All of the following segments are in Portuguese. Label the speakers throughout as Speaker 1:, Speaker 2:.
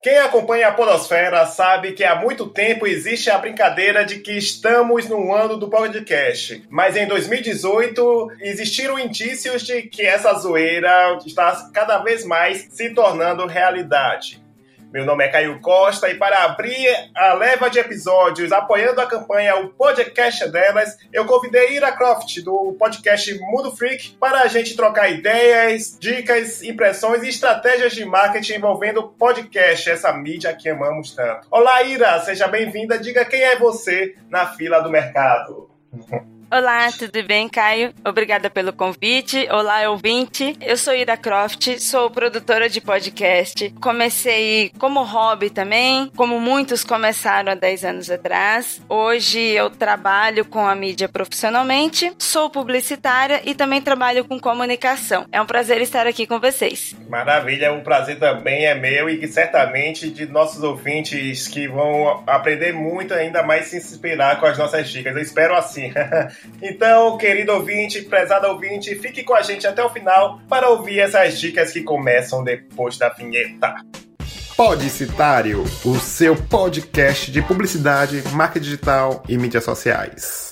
Speaker 1: Quem acompanha a Podosfera sabe que há muito tempo existe a brincadeira de que estamos no ano do podcast. Mas em 2018 existiram indícios de que essa zoeira está cada vez mais se tornando realidade. Meu nome é Caio Costa e para abrir a leva de episódios apoiando a campanha O Podcast Delas, eu convidei Ira Croft do podcast Mundo Freak para a gente trocar ideias, dicas, impressões e estratégias de marketing envolvendo podcast, essa mídia que amamos tanto. Olá, Ira, seja bem-vinda. Diga quem é você na fila do mercado.
Speaker 2: Olá, tudo bem, Caio? Obrigada pelo convite. Olá, ouvinte. Eu sou Ida Croft, sou produtora de podcast. Comecei como hobby também, como muitos começaram há 10 anos atrás. Hoje eu trabalho com a mídia profissionalmente, sou publicitária e também trabalho com comunicação. É um prazer estar aqui com vocês.
Speaker 1: Maravilha, o prazer também é meu e certamente de nossos ouvintes que vão aprender muito ainda mais se inspirar com as nossas dicas. Eu espero assim. Então, querido ouvinte, prezado ouvinte, fique com a gente até o final para ouvir essas dicas que começam depois da vinheta. Podicitário, o seu podcast de publicidade, marca digital e mídias sociais.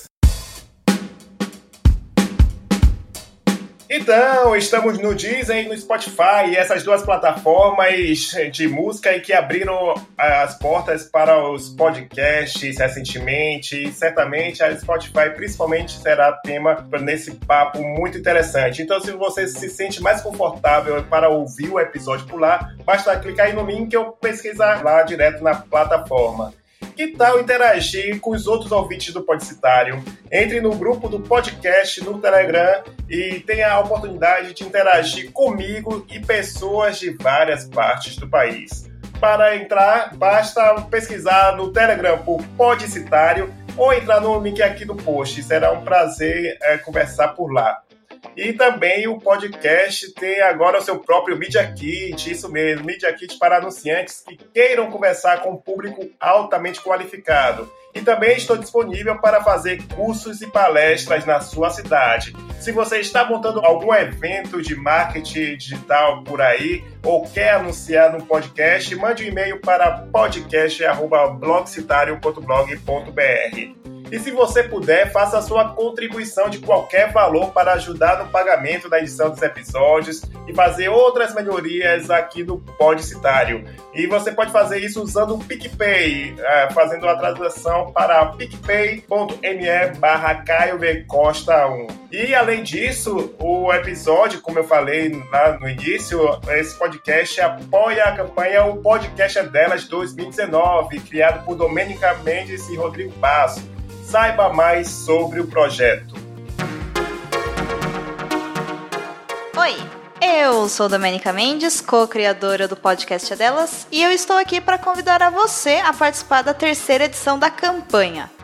Speaker 1: Então, estamos no Deezer e no Spotify, essas duas plataformas de música que abriram as portas para os podcasts recentemente. E certamente a Spotify, principalmente, será tema nesse papo muito interessante. Então, se você se sente mais confortável para ouvir o episódio por lá, basta clicar aí no link ou pesquisar lá direto na plataforma. Que tal interagir com os outros ouvintes do Podcitário? Entre no grupo do podcast no Telegram e tenha a oportunidade de interagir comigo e pessoas de várias partes do país. Para entrar, basta pesquisar no Telegram por Podcitário ou entrar no link aqui do post. Será um prazer é, conversar por lá. E também o podcast tem agora o seu próprio Media Kit, isso mesmo, Media Kit para anunciantes que queiram conversar com um público altamente qualificado. E também estou disponível para fazer cursos e palestras na sua cidade. Se você está montando algum evento de marketing digital por aí ou quer anunciar no podcast, mande um e-mail para podcast.blogcitario.blog.br. E se você puder, faça sua contribuição de qualquer valor para ajudar no pagamento da edição dos episódios e fazer outras melhorias aqui no Podcitário. E você pode fazer isso usando o PicPay, é, fazendo a transação para picpay.me barra Costa 1. E além disso, o episódio, como eu falei lá no início, esse podcast apoia a campanha O Podcast é Delas 2019, criado por Domênica Mendes e Rodrigo Basso. Saiba mais sobre o projeto.
Speaker 3: Oi, eu sou Domenica Mendes, co-criadora do podcast Delas, e eu estou aqui para convidar a você a participar da terceira edição da campanha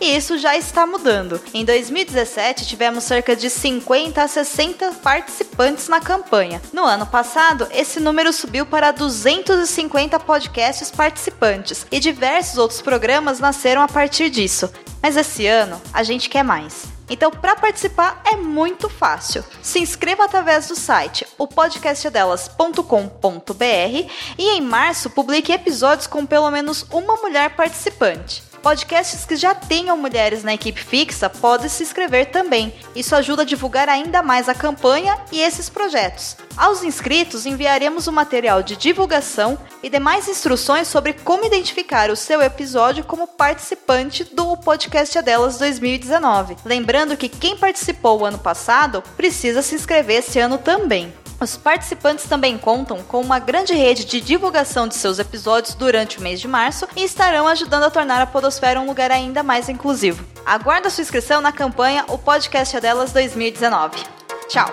Speaker 3: E isso já está mudando. Em 2017, tivemos cerca de 50 a 60 participantes na campanha. No ano passado, esse número subiu para 250 podcasts participantes e diversos outros programas nasceram a partir disso. Mas esse ano, a gente quer mais. Então, para participar é muito fácil. Se inscreva através do site opodcastdelas.com.br e em março publique episódios com pelo menos uma mulher participante. Podcasts que já tenham mulheres na equipe fixa podem se inscrever também. Isso ajuda a divulgar ainda mais a campanha e esses projetos. Aos inscritos, enviaremos o um material de divulgação e demais instruções sobre como identificar o seu episódio como participante do Podcast Delas 2019. Lembrando que quem participou o ano passado precisa se inscrever esse ano também. Os participantes também contam com uma grande rede de divulgação de seus episódios durante o mês de março e estarão ajudando a tornar a Podosfera um lugar ainda mais inclusivo. Aguarda sua inscrição na campanha O Podcast é Delas 2019. Tchau!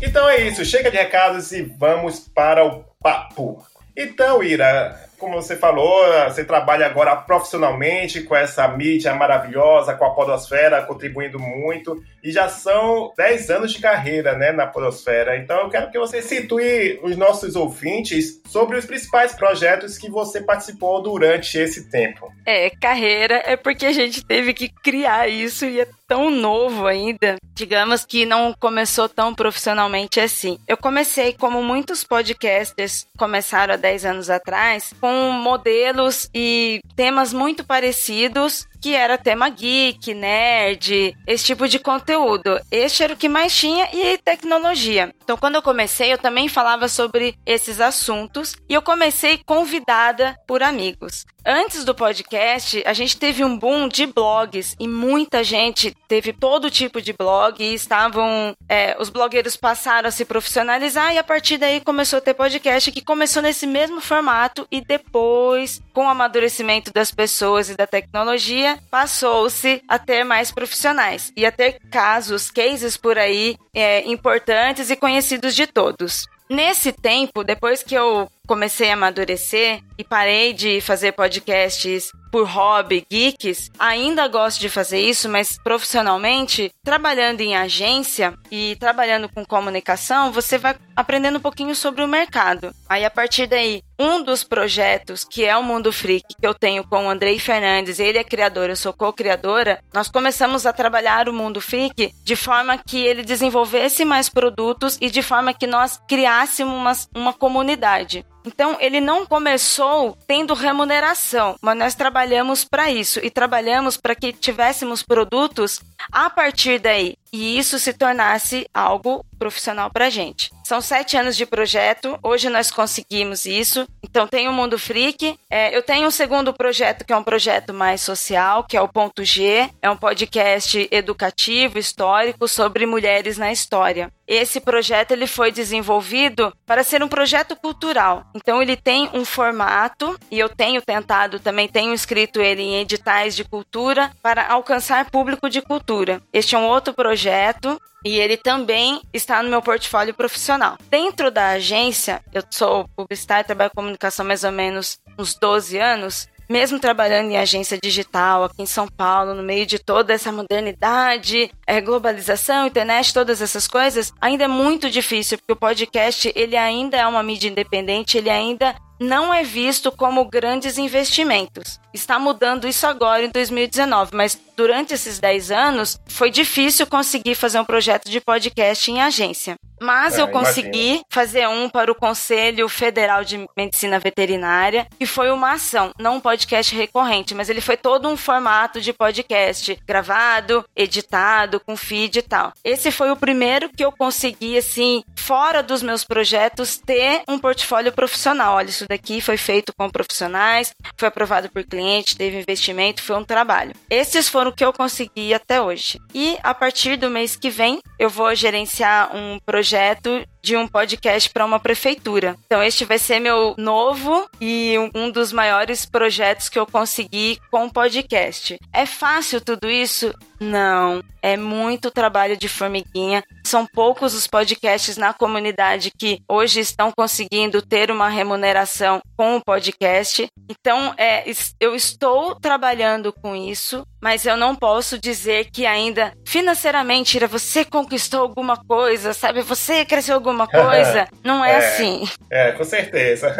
Speaker 1: Então é isso, chega de recados e vamos para o papo. Então, Ira, como você falou, você trabalha agora profissionalmente com essa mídia maravilhosa, com a Podosfera, contribuindo muito. E já são 10 anos de carreira né, na Podosfera. Então eu quero que você situe os nossos ouvintes sobre os principais projetos que você participou durante esse tempo.
Speaker 2: É, carreira é porque a gente teve que criar isso e é tão novo ainda. Digamos que não começou tão profissionalmente assim. Eu comecei como muitos podcasters começaram há 10 anos atrás, com modelos e temas muito parecidos que era tema geek, nerd, esse tipo de conteúdo. Este era o que mais tinha e tecnologia. Então, quando eu comecei, eu também falava sobre esses assuntos e eu comecei convidada por amigos. Antes do podcast, a gente teve um boom de blogs e muita gente teve todo tipo de blog e estavam. É, os blogueiros passaram a se profissionalizar e a partir daí começou a ter podcast que começou nesse mesmo formato e depois, com o amadurecimento das pessoas e da tecnologia, passou-se a ter mais profissionais e a ter casos, cases por aí é, importantes e conhecidos de todos. Nesse tempo, depois que eu comecei a amadurecer e parei de fazer podcasts por hobby, geeks, ainda gosto de fazer isso, mas profissionalmente, trabalhando em agência e trabalhando com comunicação, você vai aprendendo um pouquinho sobre o mercado. Aí a partir daí, um dos projetos que é o Mundo Freak que eu tenho com o Andrei Fernandes, ele é criador, eu sou co-criadora, nós começamos a trabalhar o Mundo Freak de forma que ele desenvolvesse mais produtos e de forma que nós criássemos uma, uma comunidade. Então, ele não começou tendo remuneração, mas nós trabalhamos para isso e trabalhamos para que tivéssemos produtos a partir daí e isso se tornasse algo profissional para gente. São sete anos de projeto, hoje nós conseguimos isso. Então tem o Mundo Freak. É, eu tenho um segundo projeto que é um projeto mais social, que é o Ponto G. É um podcast educativo, histórico, sobre mulheres na história. Esse projeto ele foi desenvolvido para ser um projeto cultural. Então ele tem um formato e eu tenho tentado também tenho escrito ele em editais de cultura para alcançar público de cultura. Este é um outro projeto e ele também está no meu portfólio profissional. Dentro da agência, eu sou publicitária, trabalho com comunicação mais ou menos uns 12 anos. Mesmo trabalhando em agência digital aqui em São Paulo, no meio de toda essa modernidade, é, globalização, internet, todas essas coisas, ainda é muito difícil, porque o podcast ele ainda é uma mídia independente, ele ainda não é visto como grandes investimentos. Está mudando isso agora em 2019, mas durante esses 10 anos foi difícil conseguir fazer um projeto de podcast em agência. Mas é, eu consegui imagino. fazer um para o Conselho Federal de Medicina Veterinária, que foi uma ação, não um podcast recorrente, mas ele foi todo um formato de podcast gravado, editado, com feed e tal. Esse foi o primeiro que eu consegui, assim, fora dos meus projetos, ter um portfólio profissional. Olha, isso daqui foi feito com profissionais, foi aprovado por cliente, teve investimento, foi um trabalho. Esses foram o que eu consegui até hoje. E a partir do mês que vem, eu vou gerenciar um projeto de um podcast para uma prefeitura. Então, este vai ser meu novo e um dos maiores projetos que eu consegui com o podcast. É fácil tudo isso? Não. É muito trabalho de formiguinha. São poucos os podcasts na comunidade que hoje estão conseguindo ter uma remuneração com o podcast. Então, é, eu estou trabalhando com isso, mas eu não posso dizer que ainda financeiramente você conquistou alguma coisa, sabe? Você cresceu alguma coisa. Não é, é assim.
Speaker 1: É, com certeza.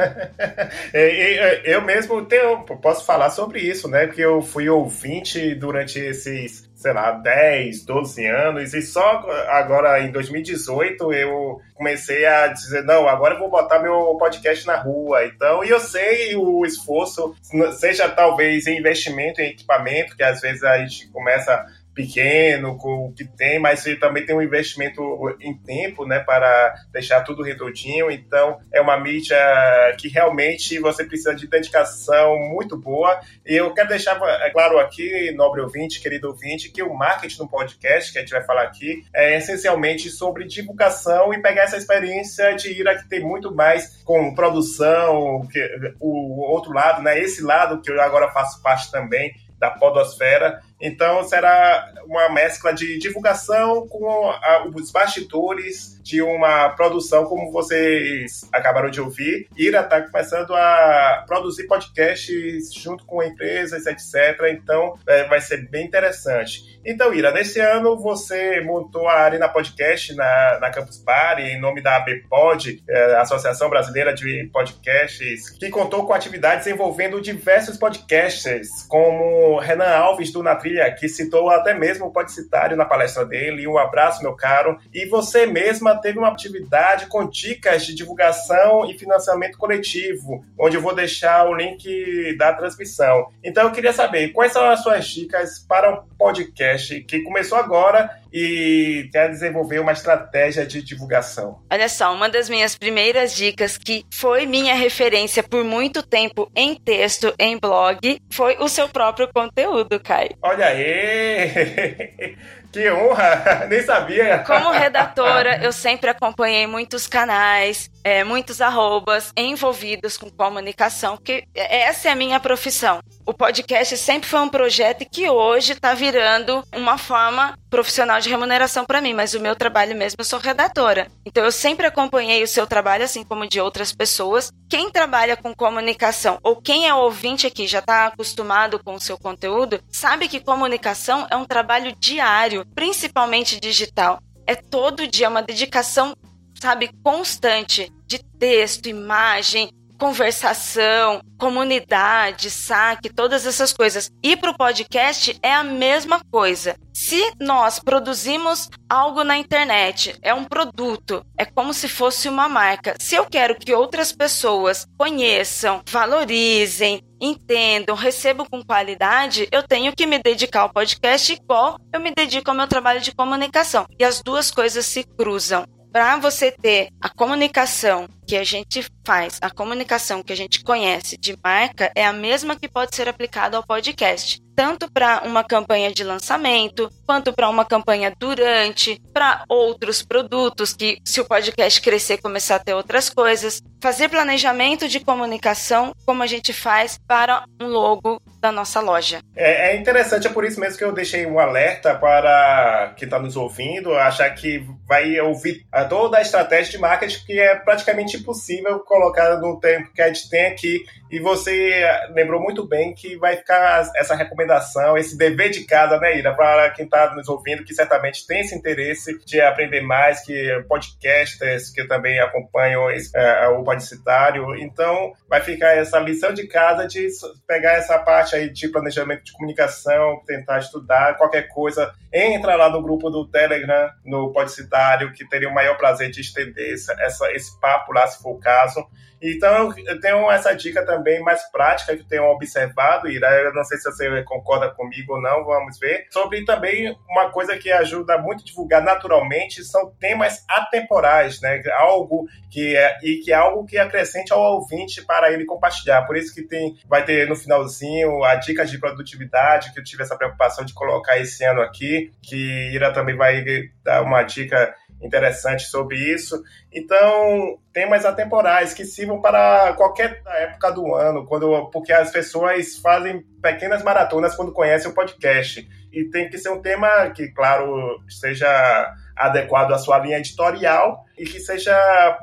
Speaker 1: eu mesmo tenho, posso falar sobre isso, né? Porque eu fui ouvinte durante esses sei lá, 10, 12 anos, e só agora em 2018 eu comecei a dizer, não, agora eu vou botar meu podcast na rua. Então, e eu sei o esforço, seja talvez em investimento em equipamento, que às vezes a gente começa pequeno, com o que tem, mas ele também tem um investimento em tempo, né, para deixar tudo redondinho. Então, é uma mídia que realmente você precisa de dedicação muito boa. E eu quero deixar é claro aqui, nobre ouvinte, querido ouvinte, que o marketing no podcast, que a gente vai falar aqui, é essencialmente sobre divulgação e pegar essa experiência de ir aqui ter muito mais com produção, que, o outro lado, né, esse lado que eu agora faço parte também, da podosfera Então será uma mescla de divulgação com a, os bastidores de uma produção, como vocês acabaram de ouvir. Ira está começando a produzir podcasts junto com empresas, etc. Então é, vai ser bem interessante. Então, Ira, nesse ano você montou a Arena Podcast na, na Campus Party, em nome da ABPod, é, Associação Brasileira de Podcasts, que contou com atividades envolvendo diversos podcasters, como Renan Alves do Na Trilha, que citou até mesmo o Podcitário na palestra dele. Um abraço, meu caro. E você mesma teve uma atividade com dicas de divulgação e financiamento coletivo, onde eu vou deixar o link da transmissão. Então, eu queria saber quais são as suas dicas para um podcast que começou agora e quer desenvolver uma estratégia de divulgação.
Speaker 2: Olha só, uma das minhas primeiras dicas, que foi minha referência por muito tempo em texto, em blog, foi o seu próprio conteúdo, Kai.
Speaker 1: Olha aí! Que honra! Nem sabia!
Speaker 2: Como redatora, eu sempre acompanhei muitos canais, é, muitos arrobas envolvidos com comunicação, porque essa é a minha profissão. O podcast sempre foi um projeto que hoje está virando uma forma profissional de remuneração para mim, mas o meu trabalho mesmo, eu sou redatora. Então eu sempre acompanhei o seu trabalho, assim como de outras pessoas. Quem trabalha com comunicação ou quem é ouvinte aqui já está acostumado com o seu conteúdo, sabe que comunicação é um trabalho diário, principalmente digital. É todo dia uma dedicação, sabe, constante de texto, imagem, conversação, comunidade, saque, todas essas coisas. E para o podcast é a mesma coisa. Se nós produzimos algo na internet, é um produto, é como se fosse uma marca. Se eu quero que outras pessoas conheçam, valorizem, entendam, recebam com qualidade, eu tenho que me dedicar ao podcast igual eu me dedico ao meu trabalho de comunicação. E as duas coisas se cruzam para você ter a comunicação que a gente faz, a comunicação que a gente conhece de marca é a mesma que pode ser aplicada ao podcast tanto para uma campanha de lançamento, quanto para uma campanha durante, para outros produtos que, se o podcast crescer, começar a ter outras coisas. Fazer planejamento de comunicação, como a gente faz para um logo da nossa loja.
Speaker 1: É, é interessante, é por isso mesmo que eu deixei um alerta para quem está nos ouvindo, achar que vai ouvir toda a estratégia de marketing, que é praticamente impossível colocar no tempo que a gente tem aqui. E você lembrou muito bem que vai ficar essa recomendação esse dever de casa, né, Ira, para quem está nos ouvindo, que certamente tem esse interesse de aprender mais, que podcasters, que também acompanho esse, é, o Podicitário. Então, vai ficar essa lição de casa de pegar essa parte aí de planejamento de comunicação, tentar estudar qualquer coisa. Entra lá no grupo do Telegram, no Podicitário, que teria o maior prazer de estender essa, esse papo lá, se for o caso. Então, eu tenho essa dica também mais prática que eu tenho observado, Ira. Eu não sei se você concorda comigo ou não, vamos ver. Sobre também uma coisa que ajuda muito a divulgar naturalmente são temas atemporais, né? Algo que é, e que é algo que acrescente ao ouvinte para ele compartilhar. Por isso que tem, vai ter no finalzinho a dica de produtividade, que eu tive essa preocupação de colocar esse ano aqui, que Ira também vai dar uma dica interessante sobre isso. Então, temas atemporais que sirvam para qualquer época do ano, quando, porque as pessoas fazem pequenas maratonas quando conhecem o podcast. E tem que ser um tema que, claro, seja adequado à sua linha editorial e que seja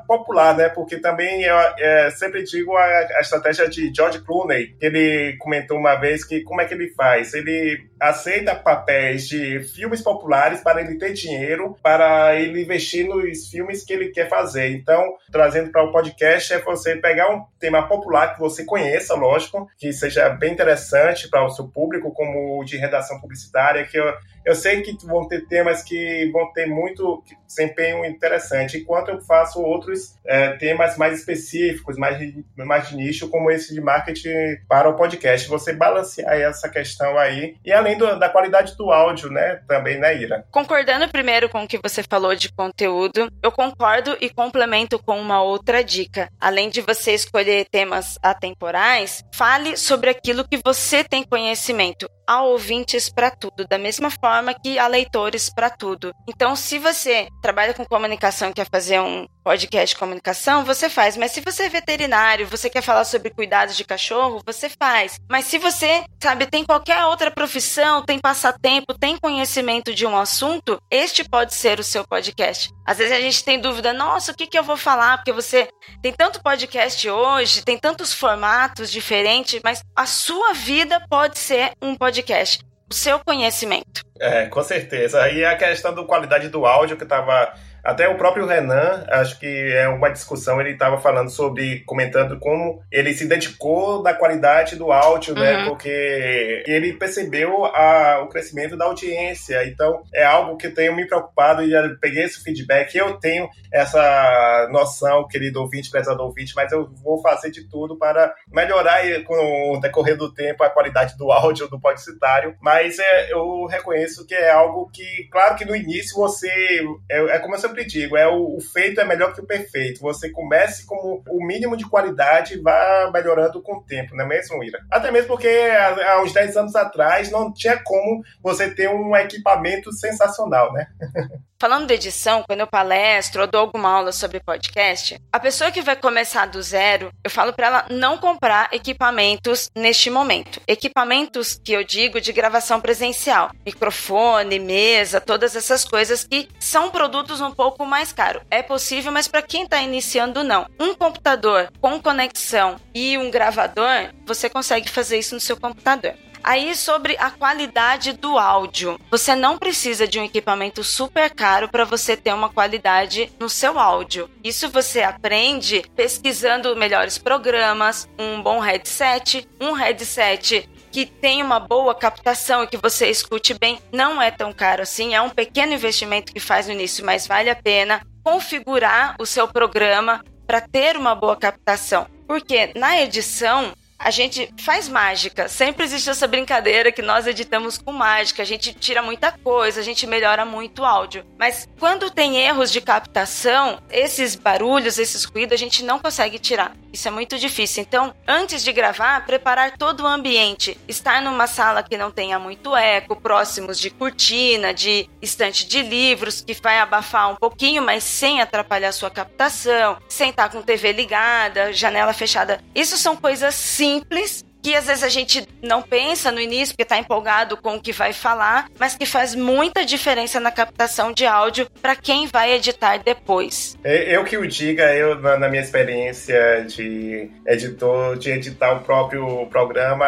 Speaker 1: popular, né? Porque também eu é, sempre digo a, a, estratégia de George Clooney, que ele comentou uma vez que como é que ele faz? Ele aceita papéis de filmes populares para ele ter dinheiro para ele investir nos filmes que ele quer fazer. Então, trazendo para o podcast é você pegar um tema popular que você conheça, lógico, que seja bem interessante para o seu público, como de redação publicitária, que eu, eu sei que vão ter temas que vão ter muito desempenho interessante enquanto eu faço outros é, temas mais específicos, mais mais de nicho, como esse de marketing para o podcast. Você balancear essa questão aí, e além do, da qualidade do áudio, né, também, né, Ira?
Speaker 2: Concordando primeiro com o que você falou de conteúdo, eu concordo e complemento com uma outra dica. Além de você escolher temas atemporais, fale sobre aquilo que você tem conhecimento há ouvintes para tudo, da mesma forma que há leitores para tudo. Então, se você trabalha com comunicação que fazer um podcast de comunicação, você faz. Mas se você é veterinário, você quer falar sobre cuidados de cachorro, você faz. Mas se você, sabe, tem qualquer outra profissão, tem passatempo, tem conhecimento de um assunto, este pode ser o seu podcast. Às vezes a gente tem dúvida, nossa, o que, que eu vou falar? Porque você tem tanto podcast hoje, tem tantos formatos diferentes, mas a sua vida pode ser um podcast. O seu conhecimento.
Speaker 1: É, com certeza. E a questão da qualidade do áudio que estava até o próprio Renan, acho que é uma discussão, ele estava falando sobre, comentando como ele se dedicou da qualidade do áudio, né? uhum. né? Porque ele percebeu a, o crescimento da audiência. Então, é algo que eu tenho me preocupado e já peguei esse feedback. Eu tenho essa noção, querido ouvinte, prezado ouvinte, mas eu vou fazer de tudo para melhorar com o decorrer do tempo a qualidade do áudio do podcitário. Mas é, eu reconheço que é algo que, claro que no início você. É, é como se sempre digo, é o, o, feito é melhor que o perfeito. Você comece com o mínimo de qualidade e vá melhorando com o tempo, não é mesmo, Ira? Até mesmo porque há, há uns 10 anos atrás não tinha como você ter um equipamento sensacional, né?
Speaker 2: Falando de edição, quando eu palestro ou dou alguma aula sobre podcast, a pessoa que vai começar do zero, eu falo para ela não comprar equipamentos neste momento. Equipamentos que eu digo de gravação presencial, microfone, mesa, todas essas coisas que são produtos um pouco mais caros. É possível, mas para quem está iniciando não. Um computador com conexão e um gravador, você consegue fazer isso no seu computador. Aí sobre a qualidade do áudio. Você não precisa de um equipamento super caro para você ter uma qualidade no seu áudio. Isso você aprende pesquisando melhores programas, um bom headset, um headset que tem uma boa captação e que você escute bem, não é tão caro assim, é um pequeno investimento que faz no início, mas vale a pena configurar o seu programa para ter uma boa captação. Porque na edição a gente faz mágica. Sempre existe essa brincadeira que nós editamos com mágica. A gente tira muita coisa, a gente melhora muito o áudio. Mas quando tem erros de captação, esses barulhos, esses ruídos, a gente não consegue tirar. Isso é muito difícil. Então, antes de gravar, preparar todo o ambiente. Estar numa sala que não tenha muito eco, próximos de cortina, de estante de livros, que vai abafar um pouquinho, mas sem atrapalhar sua captação. Sentar com TV ligada, janela fechada. Isso são coisas simples que às vezes a gente não pensa no início porque está empolgado com o que vai falar, mas que faz muita diferença na captação de áudio para quem vai editar depois.
Speaker 1: É, eu que o diga, eu na minha experiência de editor, de editar o próprio programa,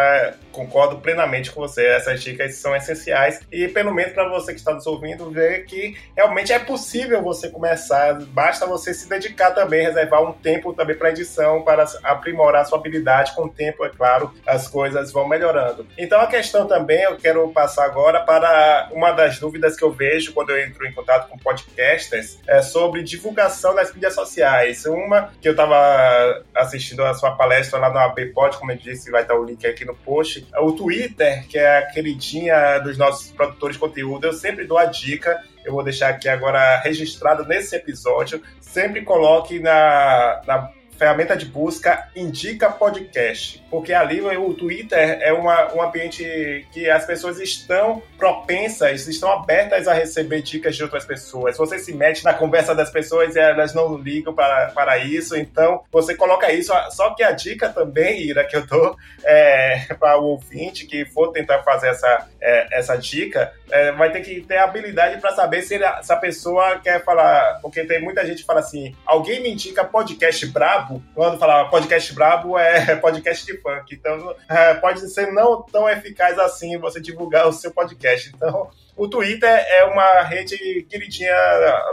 Speaker 1: concordo plenamente com você. Essas dicas são essenciais e pelo menos para você que está nos ouvindo ver que realmente é possível você começar. Basta você se dedicar também, reservar um tempo também para edição, para aprimorar sua habilidade. Com o tempo, é claro, as coisas vão melhorando. Então a questão também eu quero passar agora para uma das dúvidas que eu vejo quando eu entro em contato com podcasters é sobre divulgação nas mídias sociais. Uma que eu estava assistindo a sua palestra lá no ABPod, como eu disse, vai estar o link aqui no post o Twitter, que é a queridinha dos nossos produtores de conteúdo, eu sempre dou a dica. Eu vou deixar aqui agora registrado nesse episódio. Sempre coloque na, na ferramenta de busca indica podcast, porque ali o Twitter é uma, um ambiente que as pessoas estão propensas, estão abertas a receber dicas de outras pessoas. Você se mete na conversa das pessoas e elas não ligam para, para isso, então você coloca isso. Só que a dica também, Ira, que eu dou é, para o ouvinte que for tentar fazer essa, é, essa dica, é, vai ter que ter habilidade para saber se, ele, se a pessoa quer falar, porque tem muita gente que fala assim, alguém me indica podcast brabo, brabo, quando falava podcast brabo, é podcast de funk. Então, é, pode ser não tão eficaz assim você divulgar o seu podcast. Então, o Twitter é uma rede queridinha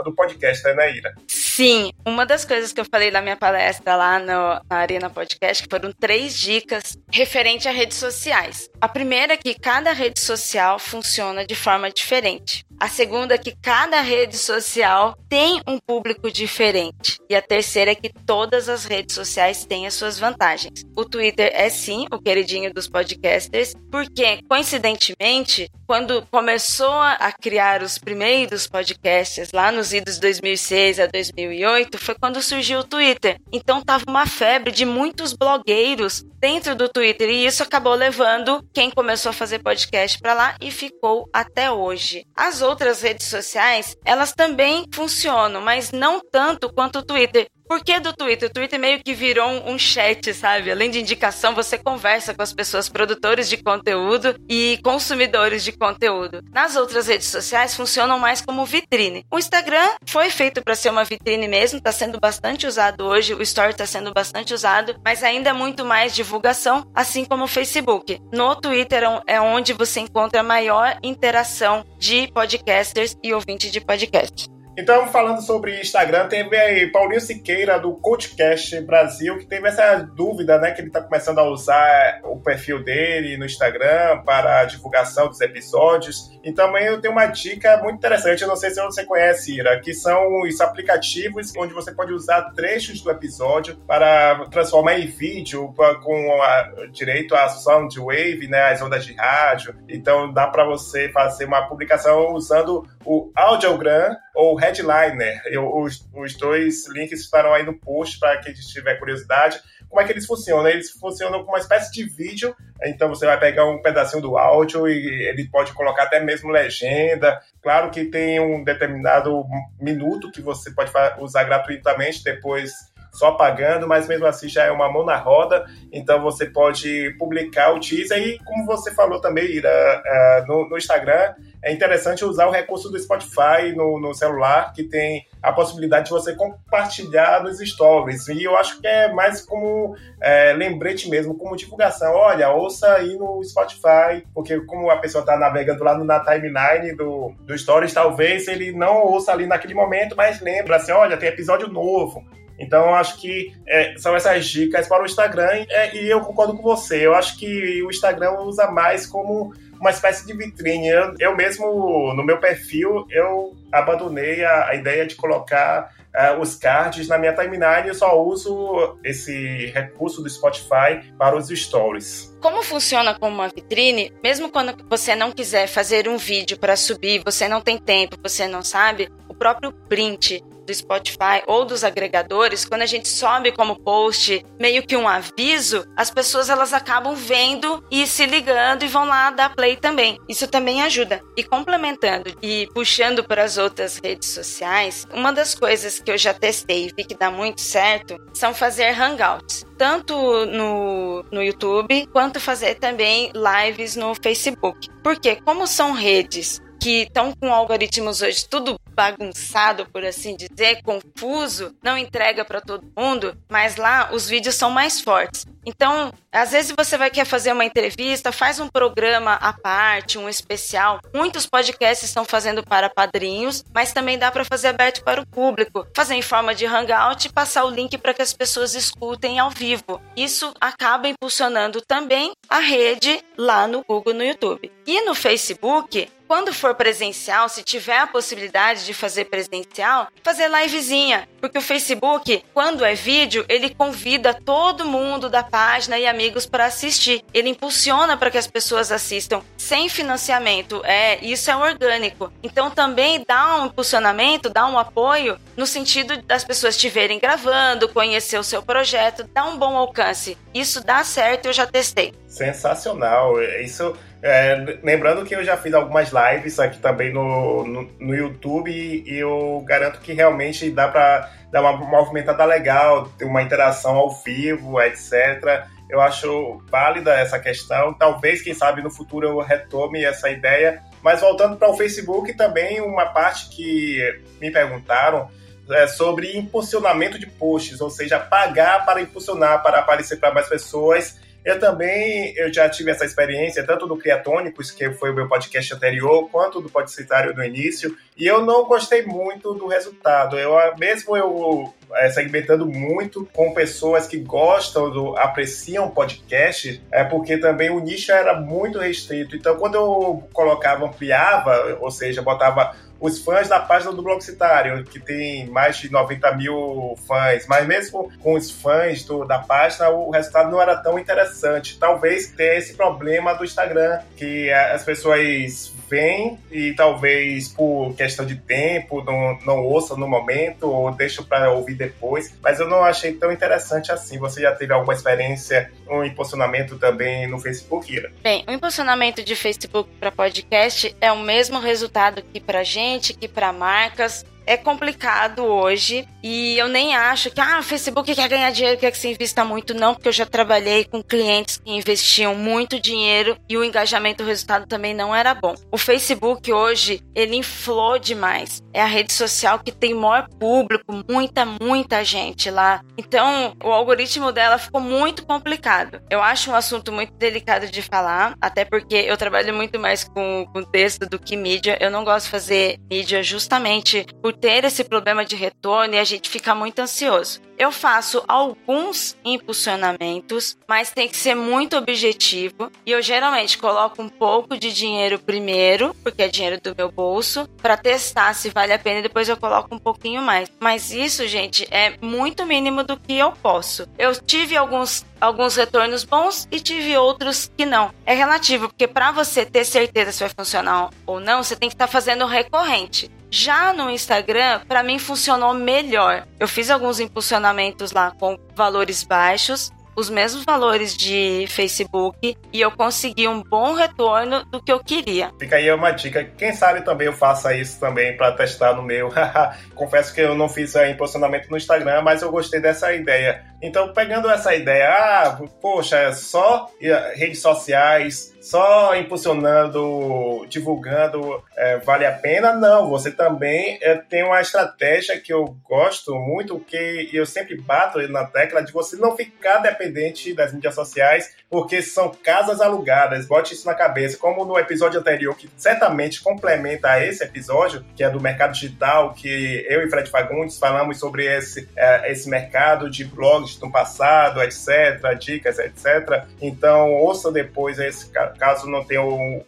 Speaker 1: do podcast, né, Ira?
Speaker 2: Sim, uma das coisas que eu falei na minha palestra lá no, na Arena Podcast foram três dicas referente a redes sociais. A primeira é que cada rede social funciona de forma diferente. A segunda é que cada rede social tem um público diferente. E a terceira é que todas as redes sociais têm as suas vantagens. O Twitter é sim o queridinho dos podcasters, porque coincidentemente, quando começou a criar os primeiros podcasts lá nos idos 2006 a 2008, foi quando surgiu o Twitter. Então tava uma febre de muitos blogueiros dentro do Twitter e isso acabou levando quem começou a fazer podcast para lá e ficou até hoje. As outras redes sociais, elas também funcionam, mas não tanto quanto o Twitter. Por que do Twitter? O Twitter meio que virou um, um, chat, sabe? Além de indicação, você conversa com as pessoas produtores de conteúdo e consumidores de conteúdo. Nas outras redes sociais funcionam mais como vitrine. O Instagram foi feito para ser uma vitrine mesmo, está sendo bastante usado hoje, o Story está sendo bastante usado, mas ainda é muito mais divulgação, assim como o Facebook. No Twitter é, é onde você encontra maior interação de podcasters e ouvintes de podcast.
Speaker 1: Então, falando sobre Instagram, teve aí Paulinho Siqueira, do CoachCast Brasil, que teve essa dúvida, né? Que ele está começando a usar o perfil dele no Instagram para a divulgação dos episódios. Então, eu tenho uma dica muito interessante, eu não sei se você conhece, Ira, que são os aplicativos onde você pode usar trechos do episódio para transformar em vídeo com a, direito à Soundwave, né? As ondas de rádio. Então, dá para você fazer uma publicação usando o Audiogram ou Headliner. Eu, os, os dois links estarão aí no post para quem tiver curiosidade. Como é que eles funcionam? Eles funcionam como uma espécie de vídeo, então você vai pegar um pedacinho do áudio e ele pode colocar até mesmo legenda. Claro que tem um determinado minuto que você pode usar gratuitamente, depois só pagando, mas mesmo assim já é uma mão na roda, então você pode publicar o teaser e, como você falou também, Ira, uh, no, no, Instagram, é interessante usar o recurso do Spotify no, no, celular, que tem a possibilidade de você compartilhar nos stories, e eu acho que é mais como é, lembrete mesmo, como divulgação, olha, ouça aí no Spotify, porque como a pessoa está navegando lá na timeline do, do stories, talvez ele não ouça ali naquele momento, mas lembra assim, olha, tem episódio novo, então, acho que é, são essas dicas para o Instagram é, e eu concordo com você. Eu acho que o Instagram usa mais como uma espécie de vitrine. Eu, eu mesmo, no meu perfil, eu abandonei a, a ideia de colocar uh, os cards na minha timeline. Eu só uso esse recurso do Spotify para os stories.
Speaker 2: Como funciona como uma vitrine, mesmo quando você não quiser fazer um vídeo para subir, você não tem tempo, você não sabe, o próprio print do Spotify ou dos agregadores, quando a gente sobe como post meio que um aviso, as pessoas elas acabam vendo e se ligando e vão lá dar play também. Isso também ajuda. E complementando e puxando para as outras redes sociais, uma das coisas que eu já testei e vi que dá muito certo são fazer hangouts. Tanto no, no YouTube quanto fazer também lives no Facebook. Porque, como são redes que estão com algoritmos hoje tudo bagunçado, por assim dizer, confuso, não entrega para todo mundo, mas lá os vídeos são mais fortes. Então, às vezes você vai querer fazer uma entrevista, faz um programa à parte, um especial. Muitos podcasts estão fazendo para padrinhos, mas também dá para fazer aberto para o público. Fazer em forma de hangout e passar o link para que as pessoas escutem ao vivo. Isso acaba impulsionando também a rede lá no Google, no YouTube. E no Facebook, quando for presencial, se tiver a possibilidade de fazer presencial, fazer livezinha. Porque o Facebook, quando é vídeo, ele convida todo mundo da página e amigos para assistir. Ele impulsiona para que as pessoas assistam sem financiamento. É, isso é orgânico. Então também dá um impulsionamento, dá um apoio no sentido das pessoas estiverem gravando, conhecer o seu projeto, dá um bom alcance. Isso dá certo, eu já testei.
Speaker 1: Sensacional. Isso é, lembrando que eu já fiz algumas lives aqui também no, no, no YouTube e, eu garanto que realmente dá para dar uma movimentada legal, ter uma interação ao vivo, etc. Eu acho válida essa questão. Talvez, quem sabe, no futuro eu retome essa ideia. Mas voltando para o Facebook, também uma parte que me perguntaram é sobre impulsionamento de posts, ou seja, pagar para impulsionar, para aparecer para mais pessoas eu também eu já tive essa experiência, tanto do Criatônicos, que foi o meu podcast anterior, quanto do Podcitário no início, e eu não gostei muito do resultado. Eu Mesmo eu é, segmentando muito com pessoas que gostam, do, apreciam podcast, é porque também o nicho era muito restrito. Então, quando eu colocava, ampliava, ou seja, botava os fãs da página do Blogcitário, que tem mais de 90 mil fãs, mas mesmo com os fãs do, da página, o resultado não era tão interessante. Talvez tenha esse problema do Instagram, que as pessoas vêm e talvez por questão de tempo não, não ouçam no momento ou deixam para ouvir vi depois, mas eu não achei tão interessante assim. Você já teve alguma experiência, um impulsionamento também no Facebook, Ira?
Speaker 2: Bem, o impulsionamento de Facebook para podcast é o mesmo resultado que para gente, que para marcas é complicado hoje e eu nem acho que ah, o Facebook quer ganhar dinheiro, quer que se invista muito, não, porque eu já trabalhei com clientes que investiam muito dinheiro e o engajamento, o resultado também não era bom. O Facebook hoje, ele inflou demais. É a rede social que tem maior público, muita, muita gente lá. Então, o algoritmo dela ficou muito complicado. Eu acho um assunto muito delicado de falar, até porque eu trabalho muito mais com, com texto do que mídia. Eu não gosto de fazer mídia justamente por ter esse problema de retorno e a gente fica muito ansioso. Eu faço alguns impulsionamentos, mas tem que ser muito objetivo. E eu geralmente coloco um pouco de dinheiro primeiro, porque é dinheiro do meu bolso, para testar se vale a pena e depois eu coloco um pouquinho mais. Mas isso, gente, é muito mínimo do que eu posso. Eu tive alguns alguns retornos bons e tive outros que não. É relativo, porque para você ter certeza se vai funcionar ou não, você tem que estar tá fazendo recorrente. Já no Instagram, para mim funcionou melhor. Eu fiz alguns impulsionamentos lá com valores baixos os mesmos valores de Facebook e eu consegui um bom retorno do que eu queria.
Speaker 1: Fica aí uma dica. Quem sabe também eu faça isso também para testar no meu. Confesso que eu não fiz é, impulsionamento no Instagram, mas eu gostei dessa ideia. Então, pegando essa ideia, ah, poxa, é só redes sociais, só impulsionando, divulgando, é, vale a pena? Não, você também é, tem uma estratégia que eu gosto muito, que eu sempre bato na tecla de você não ficar dependente das mídias sociais, porque são casas alugadas. Bote isso na cabeça, como no episódio anterior, que certamente complementa a esse episódio, que é do mercado digital, que eu e Fred Fagundes falamos sobre esse, é, esse mercado de blogs do passado, etc., dicas, etc. Então, ouça depois esse caso não tenha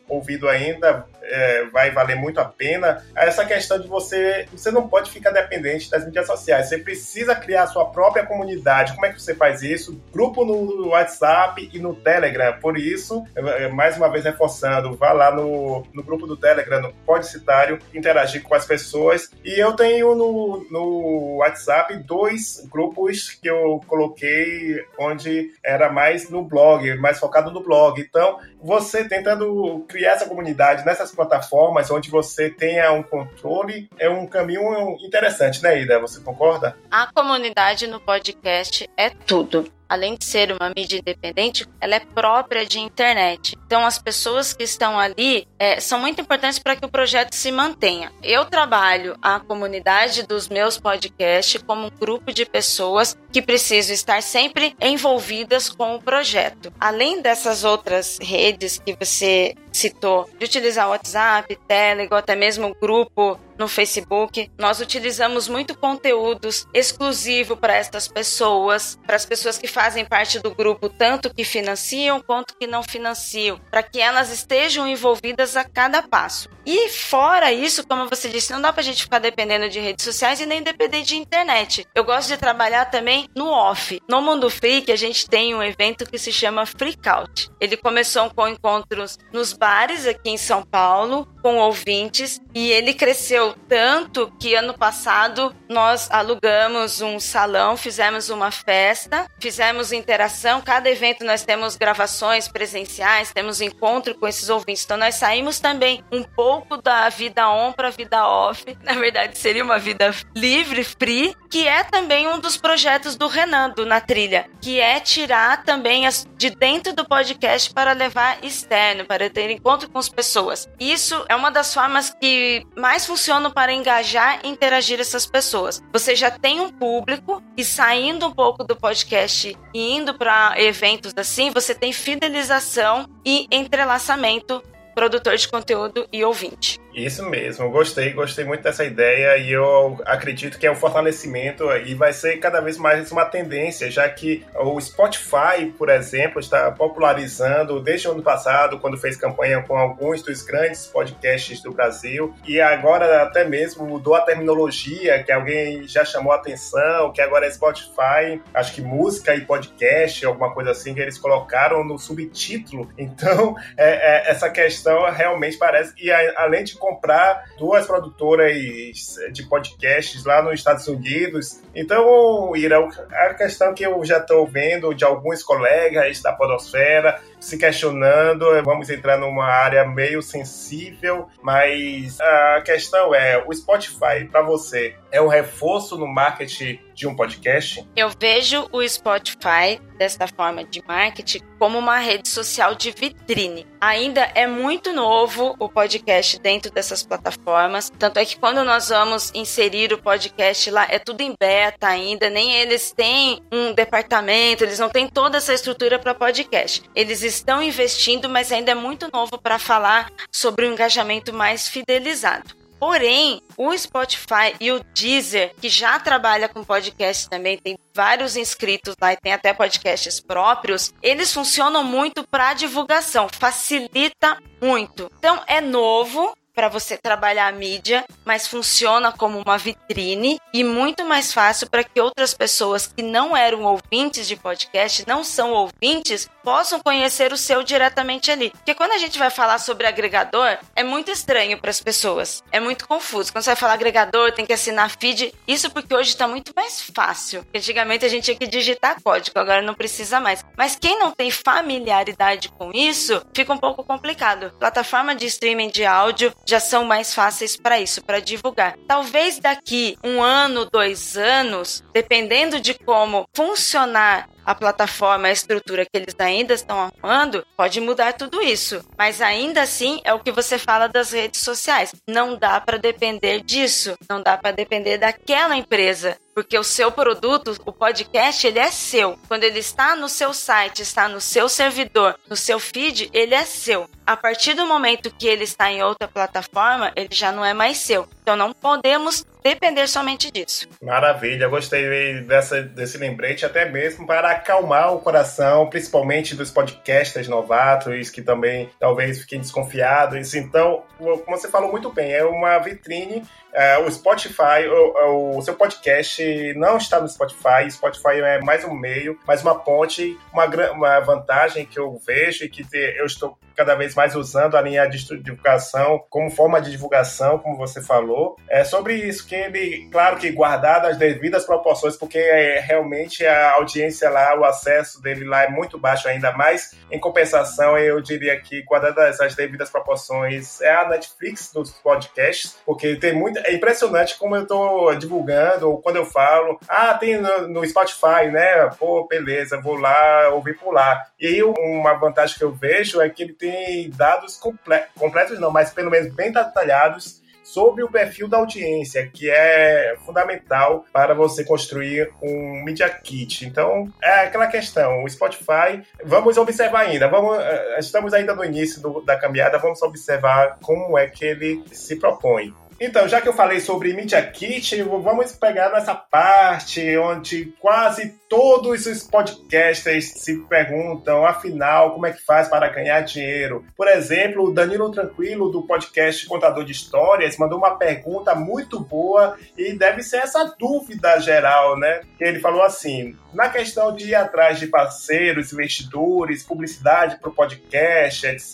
Speaker 1: ouvido ainda, é, vai valer muito a pena. Essa questão de você, você não pode ficar dependente das mídias sociais. Você precisa criar a sua própria comunidade. Como é que você faz isso? Grupo no WhatsApp e no Telegram. Por isso, é, mais uma vez reforçando, vá lá no, no grupo do Telegram, no Podcitário, interagir com as pessoas. E eu tenho no, no WhatsApp dois grupos que eu coloquei onde era mais no blog, mais focado no blog. Então, você tentando criar essa comunidade nessas plataformas onde você tenha um controle é um caminho interessante, né, Ida? Você concorda?
Speaker 2: A comunidade no podcast é tudo além de ser uma mídia independente, ela é própria de internet. Então, as pessoas que estão ali é, são muito importantes para que o projeto se mantenha. Eu trabalho a comunidade dos meus podcasts como um grupo de pessoas que precisam estar sempre envolvidas com o projeto. Além dessas outras redes que você citou, de utilizar o WhatsApp, Telegram, até mesmo o grupo no Facebook. Nós utilizamos muito conteúdos exclusivo para estas pessoas, para as pessoas que fazem parte do grupo, tanto que financiam quanto que não financiam, para que elas estejam envolvidas a cada passo. E fora isso, como você disse, não dá para a gente ficar dependendo de redes sociais e nem depender de internet. Eu gosto de trabalhar também no off. No Mundo Freak, a gente tem um evento que se chama Freakout. Ele começou com encontros nos bares aqui em São Paulo, com ouvintes, e ele cresceu tanto que ano passado nós alugamos um salão, fizemos uma festa, fizemos interação. Cada evento nós temos gravações presenciais, temos encontro com esses ouvintes. Então nós saímos também um pouco da vida on para vida off. Na verdade, seria uma vida livre, free, que é também um dos projetos do Renan, do Na Trilha, que é tirar também as, de dentro do podcast para levar externo, para ter encontro com as pessoas. Isso é uma das formas que mais funcionam para engajar e interagir essas pessoas. Você já tem um público e saindo um pouco do podcast e indo para eventos assim, você tem fidelização e entrelaçamento produtor de conteúdo e ouvinte.
Speaker 1: Isso mesmo, gostei, gostei muito dessa ideia e eu acredito que é um fortalecimento e vai ser cada vez mais uma tendência, já que o Spotify, por exemplo, está popularizando desde o ano passado, quando fez campanha com alguns dos grandes podcasts do Brasil, e agora até mesmo mudou a terminologia, que alguém já chamou a atenção, que agora é Spotify, acho que música e podcast, alguma coisa assim, que eles colocaram no subtítulo. Então, é, é, essa questão realmente parece, e a, além de comprar duas produtoras de podcasts lá nos Estados Unidos. Então, Ira, a questão que eu já estou vendo de alguns colegas da Podosfera se questionando, vamos entrar numa área meio sensível, mas a questão é: o Spotify, para você, é um reforço no marketing de um podcast?
Speaker 2: Eu vejo o Spotify desta forma de marketing como uma rede social de vitrine. Ainda é muito novo o podcast dentro dessas plataformas, tanto é que quando nós vamos inserir o podcast lá é tudo em beta ainda, nem eles têm um departamento, eles não têm toda essa estrutura para podcast. Eles estão investindo, mas ainda é muito novo para falar sobre o um engajamento mais fidelizado. Porém, o Spotify e o Deezer, que já trabalha com podcast também, tem vários inscritos lá e tem até podcasts próprios, eles funcionam muito para divulgação, facilita muito. Então é novo, para você trabalhar a mídia, mas funciona como uma vitrine e muito mais fácil para que outras pessoas que não eram ouvintes de podcast, não são ouvintes, possam conhecer o seu diretamente ali. Porque quando a gente vai falar sobre agregador, é muito estranho para as pessoas. É muito confuso. Quando você vai falar agregador, tem que assinar feed. Isso porque hoje está muito mais fácil. Antigamente a gente tinha que digitar código, agora não precisa mais. Mas quem não tem familiaridade com isso, fica um pouco complicado. Plataforma de streaming de áudio já são mais fáceis para isso, para divulgar. Talvez daqui um ano, dois anos, dependendo de como funcionar a plataforma, a estrutura que eles ainda estão arrumando, pode mudar tudo isso. Mas ainda assim é o que você fala das redes sociais. Não dá para depender disso, não dá para depender daquela empresa porque o seu produto, o podcast, ele é seu. Quando ele está no seu site, está no seu servidor, no seu feed, ele é seu. A partir do momento que ele está em outra plataforma, ele já não é mais seu. Então não podemos depender somente disso.
Speaker 1: Maravilha, gostei dessa, desse lembrete, até mesmo para acalmar o coração, principalmente dos podcasters novatos que também talvez fiquem desconfiados. Então, como você falou muito bem, é uma vitrine é, o Spotify, o, o, seu podcast não está no Spotify. Spotify é mais um meio, mais uma ponte, uma, uma vantagem que eu vejo e que eu estou cada vez mais usando a linha de divulgação como forma de divulgação, como você falou. É sobre isso que ele, claro que guardado as devidas proporções, porque é, realmente a audiência lá, o acesso dele lá é muito baixo ainda mais. Em compensação, eu diria que guardadas as devidas proporções é a Netflix dos podcasts, porque tem muita é impressionante como eu estou divulgando, ou quando eu falo, ah, tem no, no, Spotify, né? Pô, beleza, vou lá ouvir por lá. E aí uma vantagem que eu vejo é que ele tem dados comple completos, não, mas pelo menos bem detalhados sobre o perfil da audiência, que é fundamental para você construir um Media Kit. Então, é aquela questão, o Spotify, vamos observar ainda, vamos, eh, estamos ainda no início do, da caminhada, vamos observar como é que ele se propõe. Então, já que eu falei sobre Media Kit, vamos pegar nessa parte onde quase todos os podcasters se perguntam, afinal, como é que faz para ganhar dinheiro? Por exemplo, o Danilo Tranquilo, do podcast Contador de Histórias, mandou uma pergunta muito boa e deve ser essa dúvida geral, né? Ele falou assim: na questão de ir atrás de parceiros, investidores, publicidade para o podcast, etc.,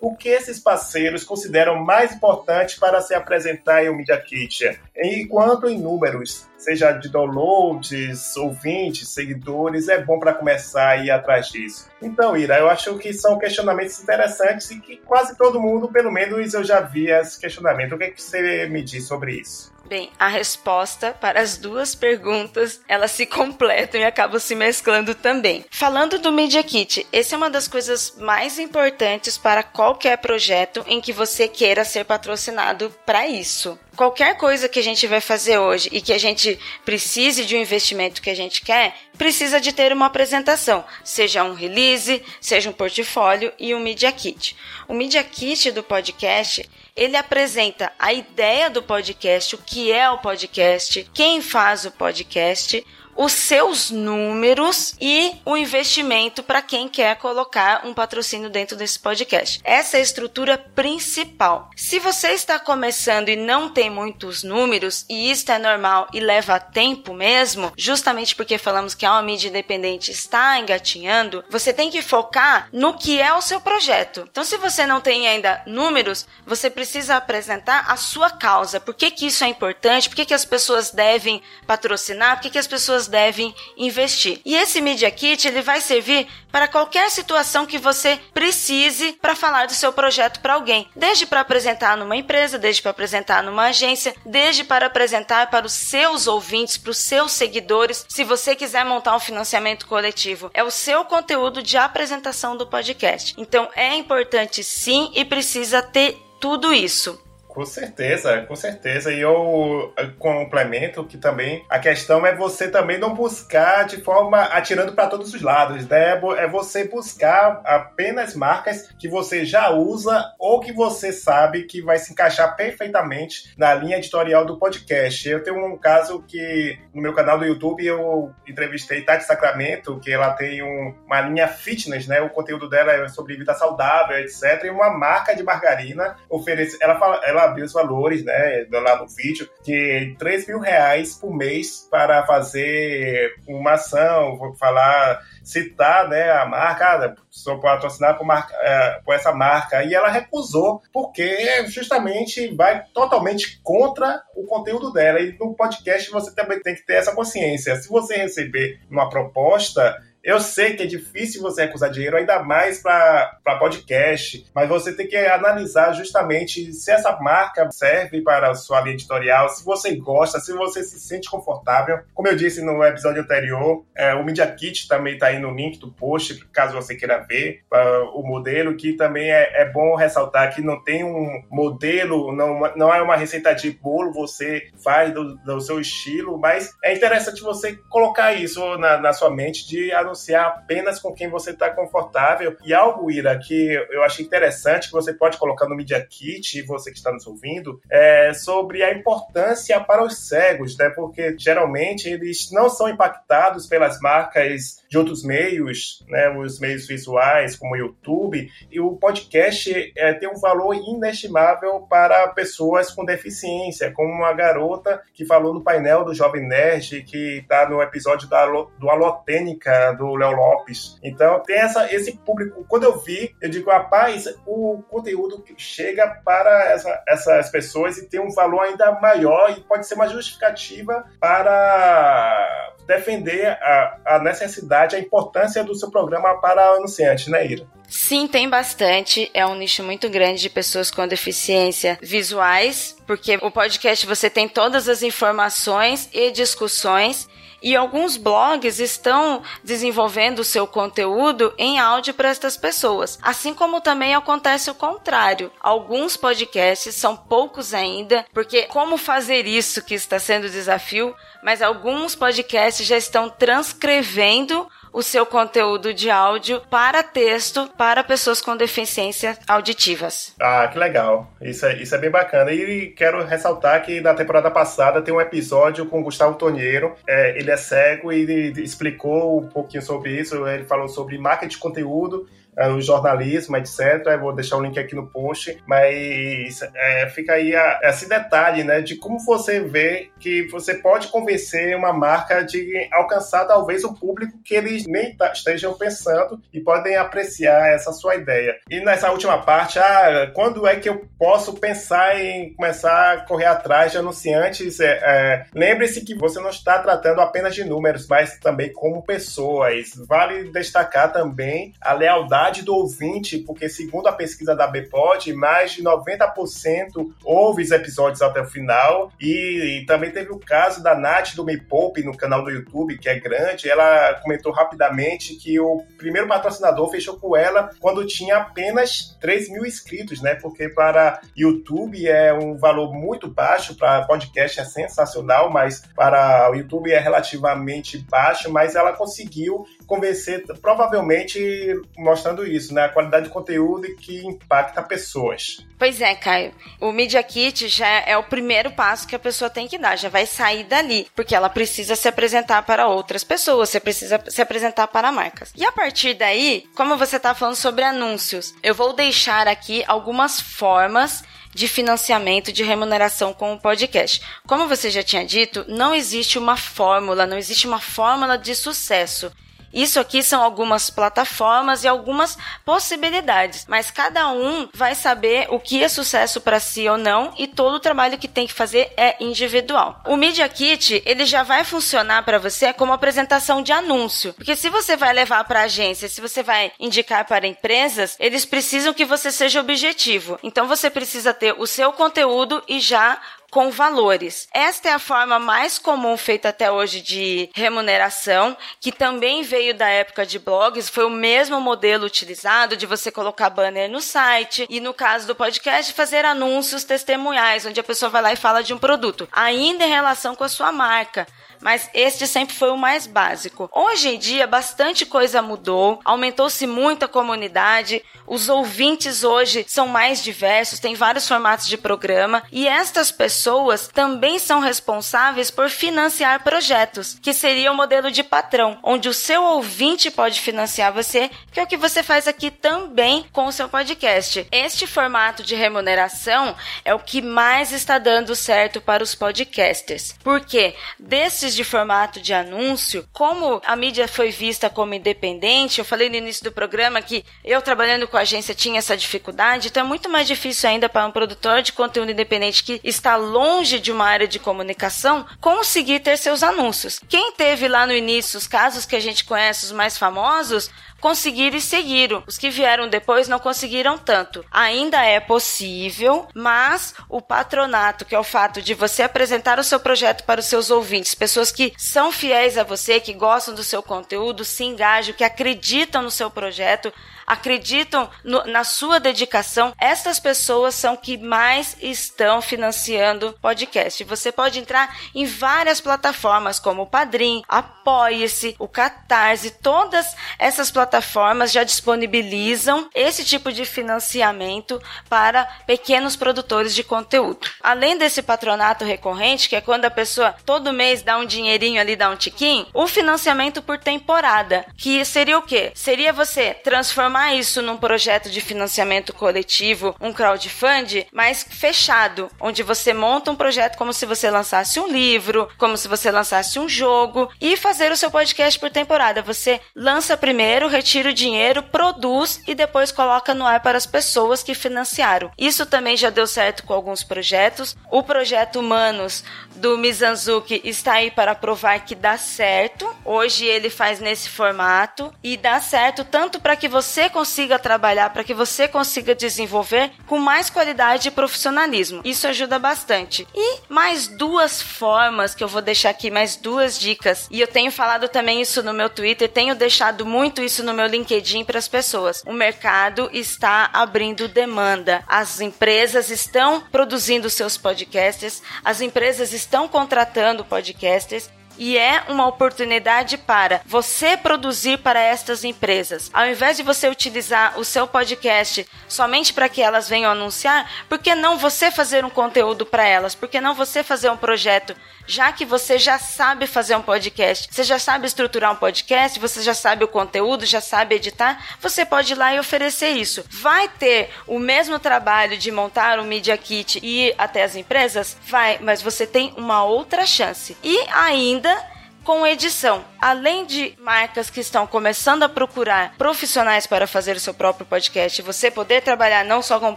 Speaker 1: o que esses parceiros consideram mais importante para se apresentar em um Media Kit? Enquanto em números, seja de downloads, ouvintes, seguidores, é bom para começar a ir atrás disso. Então, Ira, eu acho que são questionamentos interessantes e que quase todo mundo, pelo menos eu já vi esse questionamento. O que, é que você me diz sobre isso?
Speaker 2: Bem, a resposta para as duas perguntas, elas se completam e acabam se mesclando também. Falando do Media Kit, essa é uma das coisas mais importantes para qualquer projeto em que você queira ser patrocinado para isso. Qualquer coisa que a gente vai fazer hoje e que a gente precise de um investimento que a gente quer, precisa de ter uma apresentação, seja um release, seja um portfólio e um Media Kit. O Media Kit do podcast ele apresenta a ideia do podcast, o que é o podcast, quem faz o podcast, os seus números e o investimento para quem quer colocar um patrocínio dentro desse podcast. Essa é a estrutura principal. Se você está começando e não tem muitos números, e isso é normal e leva tempo mesmo, justamente porque falamos que a mídia independente está engatinhando, você tem que focar no que é o seu projeto. Então, se você não tem ainda números, você precisa apresentar a sua causa. Por que, que isso é importante? Por que, que as pessoas devem patrocinar? Por que, que as pessoas devem investir? E esse Media Kit ele vai servir para qualquer situação que você precise para falar do seu projeto para alguém, desde para apresentar numa empresa, desde para apresentar numa agência, desde para apresentar para os seus ouvintes, para os seus seguidores, se você quiser montar um financiamento coletivo. É o seu conteúdo de apresentação do podcast. Então é importante sim e precisa ter tudo isso.
Speaker 1: Com certeza, com certeza. E eu complemento que também a questão é você também não buscar de forma atirando para todos os lados, né? É você buscar apenas marcas que você já usa ou que você sabe que vai se encaixar perfeitamente na linha editorial do podcast. Eu tenho um caso que no meu canal do YouTube eu entrevistei Tati Sacramento, que ela tem um, uma linha fitness, né? O conteúdo dela é sobre vida saudável, etc. E uma marca de margarina oferece. Ela fala, ela abrir os valores, né, lá no vídeo, de 3 mil reais por mês para fazer uma ação, vou falar, citar, né, a marca, ah, sou patrocinar por, marca, é, por essa marca, e ela recusou, porque justamente vai totalmente contra o conteúdo dela, e no podcast você também tem que ter essa consciência. Se você receber uma proposta, eu sei que é difícil você recusar dinheiro, ainda mais para podcast, mas você tem que analisar justamente se essa marca serve para a sua linha editorial, se você gosta, se você se sente confortável. Como eu disse no episódio anterior, é, o Media Kit também está aí no link do post, caso você queira ver uh, o modelo, que também é, é, bom ressaltar que não tem um modelo, não, não é uma receita de bolo, você faz do, do seu estilo, mas é interessante você colocar isso na, na sua mente de anunciar anunciar apenas com quem você está confortável. E algo, Ira, que eu achei interessante, que você pode colocar no Media Kit, você que está nos ouvindo, é sobre a importância para os cegos, né? Porque geralmente eles não são impactados pelas marcas de outros meios, né? Os meios visuais, como o YouTube, e o podcast é, tem um valor inestimável para pessoas com deficiência, como uma garota que falou no painel do Jovem Nerd, que está no episódio da, do Alotênica, do Léo Lopes. Então tem essa, esse público. Quando eu vi, eu digo, rapaz, o conteúdo chega para essa, essas pessoas e tem um valor ainda maior e pode ser uma justificativa para defender a, a necessidade, a importância do seu programa para anunciantes, né, Ira?
Speaker 2: Sim, tem bastante. É um nicho muito grande de pessoas com deficiência visuais, porque o podcast você tem todas as informações e discussões e alguns blogs estão desenvolvendo o seu conteúdo em áudio para estas pessoas. Assim como também acontece o contrário. Alguns podcasts são poucos ainda, porque como fazer isso que está sendo desafio, mas alguns podcasts já estão transcrevendo o seu conteúdo de áudio para texto para pessoas com deficiências auditivas.
Speaker 1: Ah, que legal. Isso é, isso é bem bacana. E quero ressaltar que na temporada passada tem um episódio com o Gustavo Tonheiro. É, ele é cego e explicou um pouquinho sobre isso. Ele falou sobre marketing de conteúdo é, o jornalismo, etc. Eu vou deixar o link aqui no post, mas é, fica aí a, esse detalhe, né, de como você vê que você pode convencer uma marca de alcançar talvez o público que eles nem estejam pensando e podem apreciar essa sua ideia. E nessa última parte, ah, quando é que eu posso pensar em começar a correr atrás de anunciantes? É, é, Lembre-se que você não está tratando apenas de números, mas também como pessoas. Vale destacar também a lealdade do ouvinte, porque segundo a pesquisa da Bpod, mais de 90% ouve os episódios até o final. E, e, também teve o caso da Nath do Me Poupe no canal do YouTube, que é grande. Ela comentou rapidamente que o primeiro patrocinador fechou com ela quando tinha apenas 3 mil inscritos, né? Porque para YouTube é um valor muito baixo, para podcast é sensacional, mas para o YouTube é relativamente baixo. Mas ela conseguiu convencer, provavelmente mostrando isso, né? A qualidade de conteúdo que impacta pessoas.
Speaker 2: Pois é, Caio. O Media Kit já é o primeiro passo que a pessoa tem que dar, já vai sair dali, porque ela precisa se apresentar para outras pessoas, você precisa se apresentar para marcas. E a partir daí, como você está falando sobre anúncios, eu vou deixar aqui algumas formas de financiamento, de remuneração com o podcast. Como você já tinha dito, não existe uma fórmula, não existe uma fórmula de sucesso. Isso aqui são algumas plataformas e algumas possibilidades, mas cada um vai saber o que é sucesso para si ou não e todo o trabalho que tem que fazer é individual. O Media Kit, ele já vai funcionar para você como apresentação de anúncio, porque se você vai levar para agência, se você vai indicar para empresas, eles precisam que você seja objetivo. Então você precisa ter o seu conteúdo e já com valores. Esta é a forma mais comum feita até hoje de remuneração, que também veio da época de blogs, foi o mesmo modelo utilizado de você colocar banner no site e no caso do podcast fazer anúncios testemunhais, onde a pessoa vai lá e fala de um produto, ainda em relação com a sua marca mas este sempre foi o mais básico. Hoje em dia, bastante coisa mudou, aumentou-se muito a comunidade, os ouvintes hoje são mais diversos, tem vários formatos de programa e estas pessoas também são responsáveis por financiar projetos, que seria o modelo de patrão, onde o seu ouvinte pode financiar você, que é o que você faz aqui também com o seu podcast. Este formato de remuneração é o que mais está dando certo para os podcasters, porque desses de formato de anúncio, como a mídia foi vista como independente, eu falei no início do programa que eu trabalhando com a agência tinha essa dificuldade, então é muito mais difícil ainda para um produtor de conteúdo independente que está longe de uma área de comunicação conseguir ter seus anúncios. Quem teve lá no início os casos que a gente conhece, os mais famosos, conseguiram e seguiram. Os que vieram depois não conseguiram tanto. Ainda é possível, mas o patronato, que é o fato de você apresentar o seu projeto para os seus ouvintes, pessoas que são fiéis a você, que gostam do seu conteúdo, se engajam, que acreditam no seu projeto, acreditam no, na sua dedicação, essas pessoas são que mais estão financiando podcast. Você pode entrar em várias plataformas, como o Padrim, Apoie-se, o Catarse, todas essas plataformas já disponibilizam esse tipo de financiamento para pequenos produtores de conteúdo. Além desse patronato recorrente, que é quando a pessoa todo mês dá um dinheirinho ali, dá um tiquinho, o financiamento por temporada, que seria o quê? Seria você transformar transformar isso num projeto de financiamento coletivo, um crowdfund, mas fechado, onde você monta um projeto como se você lançasse um livro, como se você lançasse um jogo e fazer o seu podcast por temporada. Você lança primeiro, retira o dinheiro, produz e depois coloca no ar para as pessoas que financiaram. Isso também já deu certo com alguns projetos. O projeto Humanos do Mizanzuki está aí para provar que dá certo. Hoje ele faz nesse formato e dá certo tanto para que você consiga trabalhar, para que você consiga desenvolver com mais qualidade e profissionalismo. Isso ajuda bastante. E mais duas formas que eu vou deixar aqui, mais duas dicas. E eu tenho falado também isso no meu Twitter, tenho deixado muito isso no meu LinkedIn para as pessoas. O mercado está abrindo demanda. As empresas estão produzindo seus podcasts, as empresas estão contratando podcasters e é uma oportunidade para você produzir para estas empresas. Ao invés de você utilizar o seu podcast somente para que elas venham anunciar, por que não você fazer um conteúdo para elas? Por que não você fazer um projeto? Já que você já sabe fazer um podcast, você já sabe estruturar um podcast, você já sabe o conteúdo, já sabe editar, você pode ir lá e oferecer isso. Vai ter o mesmo trabalho de montar um Media Kit e ir até as empresas? Vai, mas você tem uma outra chance. E ainda com edição. Além de marcas que estão começando a procurar profissionais para fazer o seu próprio podcast, você poder trabalhar não só como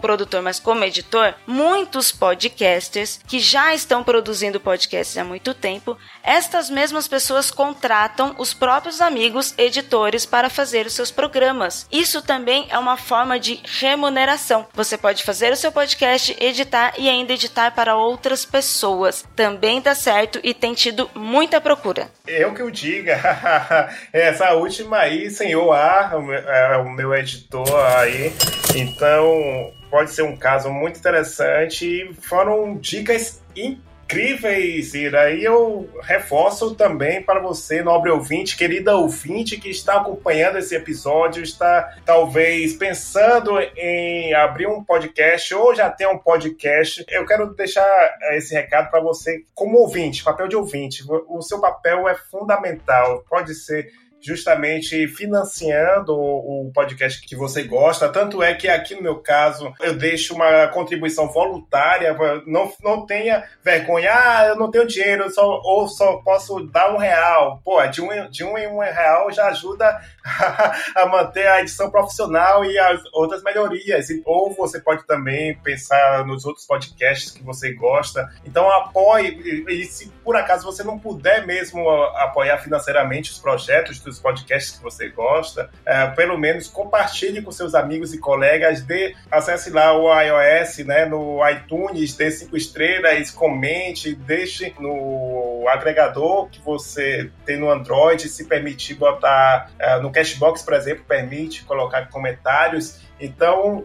Speaker 2: produtor, mas como editor, muitos podcasters que já estão produzindo podcasts há muito tempo, estas mesmas pessoas contratam os próprios amigos editores para fazer os seus programas. Isso também é uma forma de remuneração. Você pode fazer o seu podcast, editar e ainda editar para outras pessoas. Também dá certo e tem tido muita procura.
Speaker 1: Eu que o diga. Essa última aí, senhor A, é o meu editor aí. Então, pode ser um caso muito interessante. Foram dicas incríveis incríveis, Ira. E eu reforço também para você, nobre ouvinte, querida ouvinte, que está acompanhando esse episódio, está talvez pensando em abrir um podcast ou já tem um podcast. Eu quero deixar esse recado para você, como ouvinte, papel de ouvinte. O seu papel é fundamental. Pode ser justamente financiando o podcast que você gosta. Tanto é que aqui no meu caso eu deixo uma contribuição voluntária, não, não tenha vergonha, ah, eu não tenho dinheiro, só, ou só posso dar um real. Pô, de um, de um em um real já ajuda a, manter a edição profissional e as outras melhorias. Ou você pode também pensar nos outros podcasts que você gosta. Então apoie, e se por acaso você não puder mesmo apoiar financeiramente os projetos dos podcasts que você gosta, é, pelo menos compartilhe com seus amigos e colegas, dê, acesse lá o iOS, né, no iTunes, dê cinco estrelas, comente, deixe no agregador que você tem no Android, se permitir botar é, no Cashbox, por exemplo, permite colocar comentários. Então,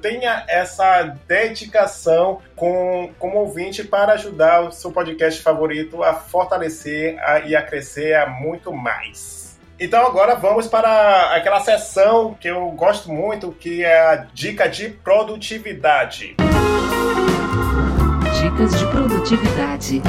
Speaker 1: tenha essa dedicação com, como ouvinte para ajudar o seu podcast favorito a fortalecer a, e a crescer a muito mais. Então agora vamos para aquela sessão que eu gosto muito, que é a dica de produtividade.
Speaker 4: Dicas de produtividade.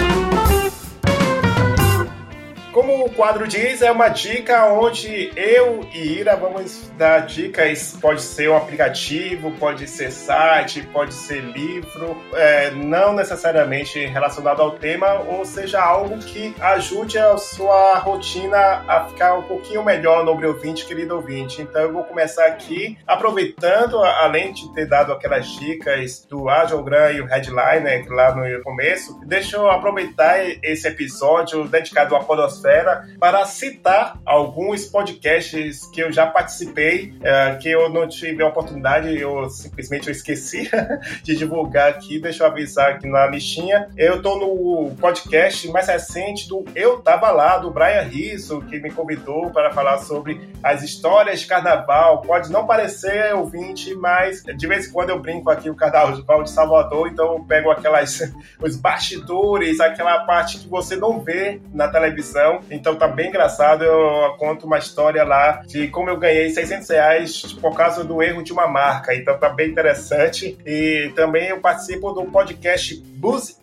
Speaker 1: Como o quadro diz, é uma dica onde eu e Ira vamos dar dicas. Pode ser um aplicativo, pode ser site, pode ser livro, é, não necessariamente relacionado ao tema, ou seja, algo que ajude a sua rotina a ficar um pouquinho melhor, nobre ouvinte, querido ouvinte. Então eu vou começar aqui, aproveitando, além de ter dado aquelas dicas do Agile Gran e o Headliner lá no começo, deixa eu aproveitar esse episódio dedicado à podosfera para citar alguns podcasts que eu já participei, é, que eu não tive a oportunidade, eu simplesmente eu esqueci de divulgar aqui. Deixa eu avisar aqui na listinha. Eu estou no podcast mais recente do Eu Tava Lá, do Brian Risso, que me convidou para falar sobre as histórias de carnaval. Pode não parecer ouvinte, mas de vez em quando eu brinco aqui o carnaval de Salvador, então eu pego aquelas os bastidores, aquela parte que você não vê na televisão então tá bem engraçado. Eu conto uma história lá de como eu ganhei 600 reais por causa do erro de uma marca. Então tá bem interessante. E também eu participo do podcast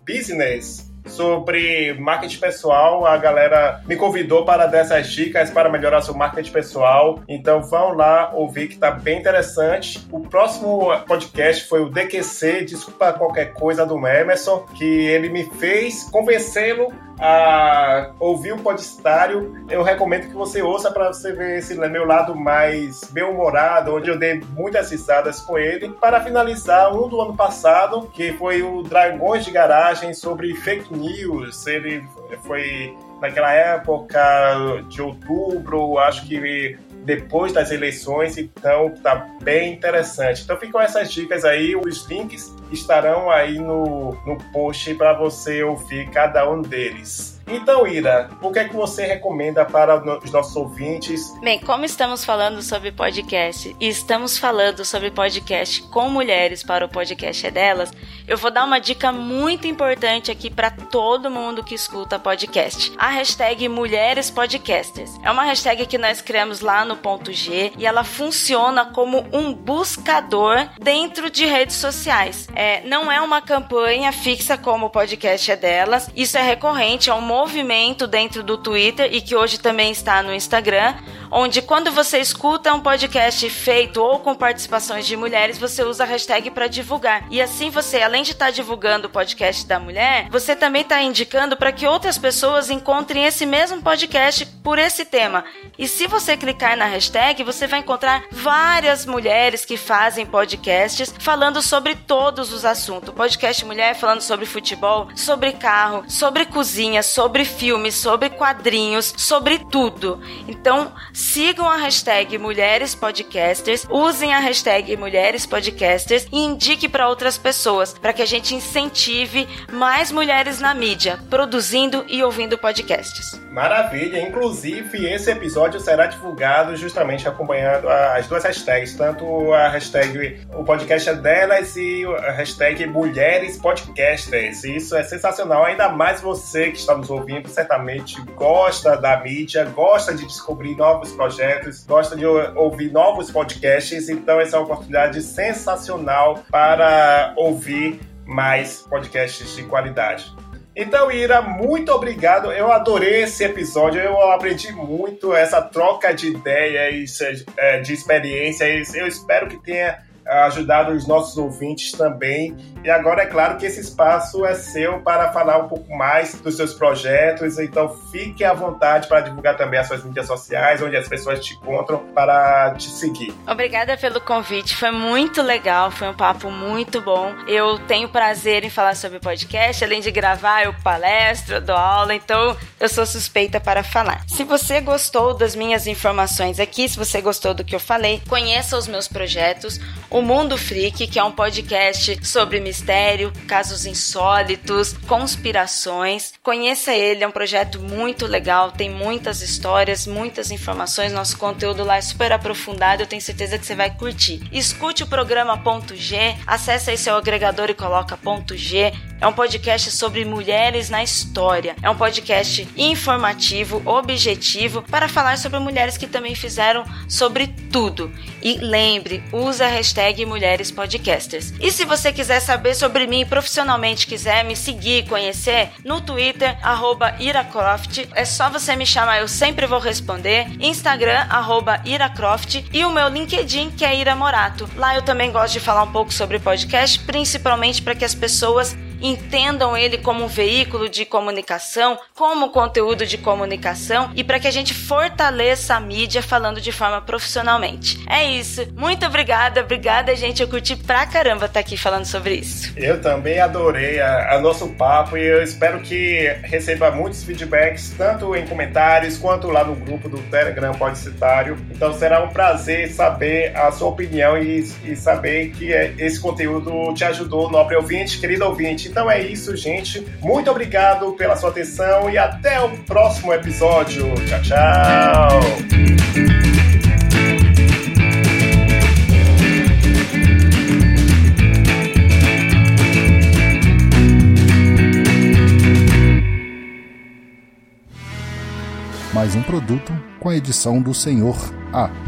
Speaker 1: Business sobre marketing pessoal. A galera me convidou para dar essas dicas para melhorar seu marketing pessoal. Então vão lá ouvir que tá bem interessante. O próximo podcast foi o DQC, desculpa qualquer coisa do Emerson, que ele me fez convencê-lo a ouvir o Podestário, eu recomendo que você ouça para você ver esse meu lado mais bem-humorado, onde eu dei muitas risadas com ele. Para finalizar, um do ano passado, que foi o Dragões de Garagem sobre fake news. Ele foi naquela época de outubro, acho que depois das eleições, então tá bem interessante. Então ficam essas dicas aí, os links estarão aí no, no post para você ouvir cada um deles. Então, Ira, o que é que você recomenda para os nossos ouvintes?
Speaker 2: Bem, como estamos falando sobre podcast e estamos falando sobre podcast com mulheres para o podcast é delas, eu vou dar uma dica muito importante aqui para todo mundo que escuta podcast. A hashtag Mulheres Podcasters. É uma hashtag que nós criamos lá no ponto G e ela funciona como um buscador dentro de redes sociais. É, não é uma campanha fixa como o podcast é delas, isso é recorrente, é um movimento dentro do Twitter e que hoje também está no Instagram, onde quando você escuta um podcast feito ou com participações de mulheres, você usa a hashtag para divulgar. E assim você, além de estar tá divulgando o podcast da mulher, você também está indicando para que outras pessoas encontrem esse mesmo podcast por esse tema. E se você clicar na hashtag, você vai encontrar várias mulheres que fazem podcasts falando sobre todos os assuntos. Podcast mulher falando sobre futebol, sobre carro, sobre cozinha, sobre filmes, sobre quadrinhos, sobre tudo. Então, sigam a hashtag Mulheres Podcasters, usem a hashtag Mulheres Podcasters e indique para outras pessoas, para que a gente incentive mais mulheres na mídia, produzindo e ouvindo podcasts.
Speaker 1: Maravilha! Inclusive, esse episódio será divulgado justamente acompanhando as duas hashtags, tanto a hashtag o podcast é delas e a hashtag Mulheres Podcasters. Isso é sensacional, ainda mais você que está nos ouvindo, certamente gosta da mídia, gosta de descobrir novos projetos, gosta de ouvir novos podcasts, então essa é uma oportunidade sensacional para ouvir mais podcasts de qualidade. Então, Ira, muito obrigado. Eu adorei esse episódio. Eu aprendi muito essa troca de ideias, é, de experiências. Eu espero que tenha ajudado os nossos ouvintes também. E agora é claro que esse espaço é seu para falar um pouco mais dos seus projetos, então fique à vontade para divulgar também as suas mídias sociais, onde as pessoas te encontram para te seguir.
Speaker 2: Obrigada pelo convite, foi muito legal, foi um papo muito bom. Eu tenho prazer em falar sobre podcast, além de gravar, eu palestro, dou aula, então eu sou suspeita para falar. Se você gostou das minhas informações aqui, se você gostou do que eu falei, conheça os meus projetos. O Mundo Freak, que é um podcast sobre mistério, casos insólitos, conspirações. Conheça ele, é um projeto muito legal, tem muitas histórias, muitas informações. Nosso conteúdo lá é super aprofundado, eu tenho certeza que você vai curtir. Escute o programa Ponto G, acesse aí seu agregador e coloca Ponto G. É um podcast sobre mulheres na história. É um podcast informativo, objetivo, para falar sobre mulheres que também fizeram sobre tudo. E lembre, use a hashtag Mulheres Podcasters. E se você quiser saber sobre mim profissionalmente, quiser me seguir, conhecer, no Twitter, iracroft, é só você me chamar, eu sempre vou responder. Instagram, iracroft e o meu LinkedIn, que é Ira Morato. Lá eu também gosto de falar um pouco sobre podcast, principalmente para que as pessoas entendam ele como um veículo de comunicação, como conteúdo de comunicação e para que a gente fortaleça a mídia falando de forma profissionalmente. É isso. Muito obrigada, obrigada, gente. Eu curti pra caramba estar tá aqui falando sobre isso.
Speaker 1: Eu também adorei a, a nosso papo e eu espero que receba muitos feedbacks, tanto em comentários quanto lá no grupo do Telegram Podcitário. Então será um prazer saber a sua opinião e, e saber que é, esse conteúdo te ajudou, nobre ouvinte, querido ouvinte. Então é isso, gente. Muito obrigado pela sua atenção e até o próximo episódio. Tchau, tchau.
Speaker 5: mais um produto com a edição do Senhor A.